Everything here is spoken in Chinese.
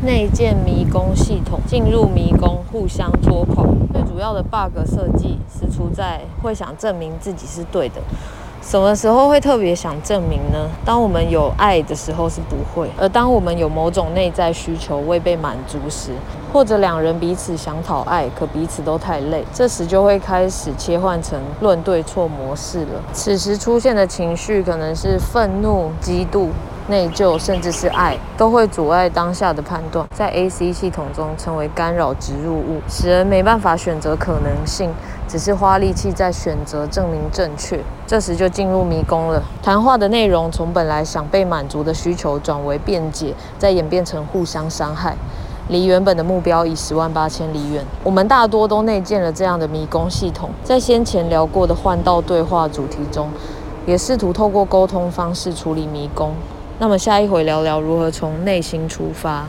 内建迷宫系统，进入迷宫互相捉狂。最主要的 bug 设计是出在会想证明自己是对的。什么时候会特别想证明呢？当我们有爱的时候是不会，而当我们有某种内在需求未被满足时，或者两人彼此想讨爱，可彼此都太累，这时就会开始切换成论对错模式了。此时出现的情绪可能是愤怒、嫉妒。内疚甚至是爱，都会阻碍当下的判断，在 AC 系统中成为干扰植入物，使人没办法选择可能性，只是花力气在选择证明正确。这时就进入迷宫了。谈话的内容从本来想被满足的需求转为辩解，再演变成互相伤害，离原本的目标已十万八千里远。我们大多都内建了这样的迷宫系统，在先前聊过的换道对话主题中，也试图透过沟通方式处理迷宫。那么下一回聊聊如何从内心出发。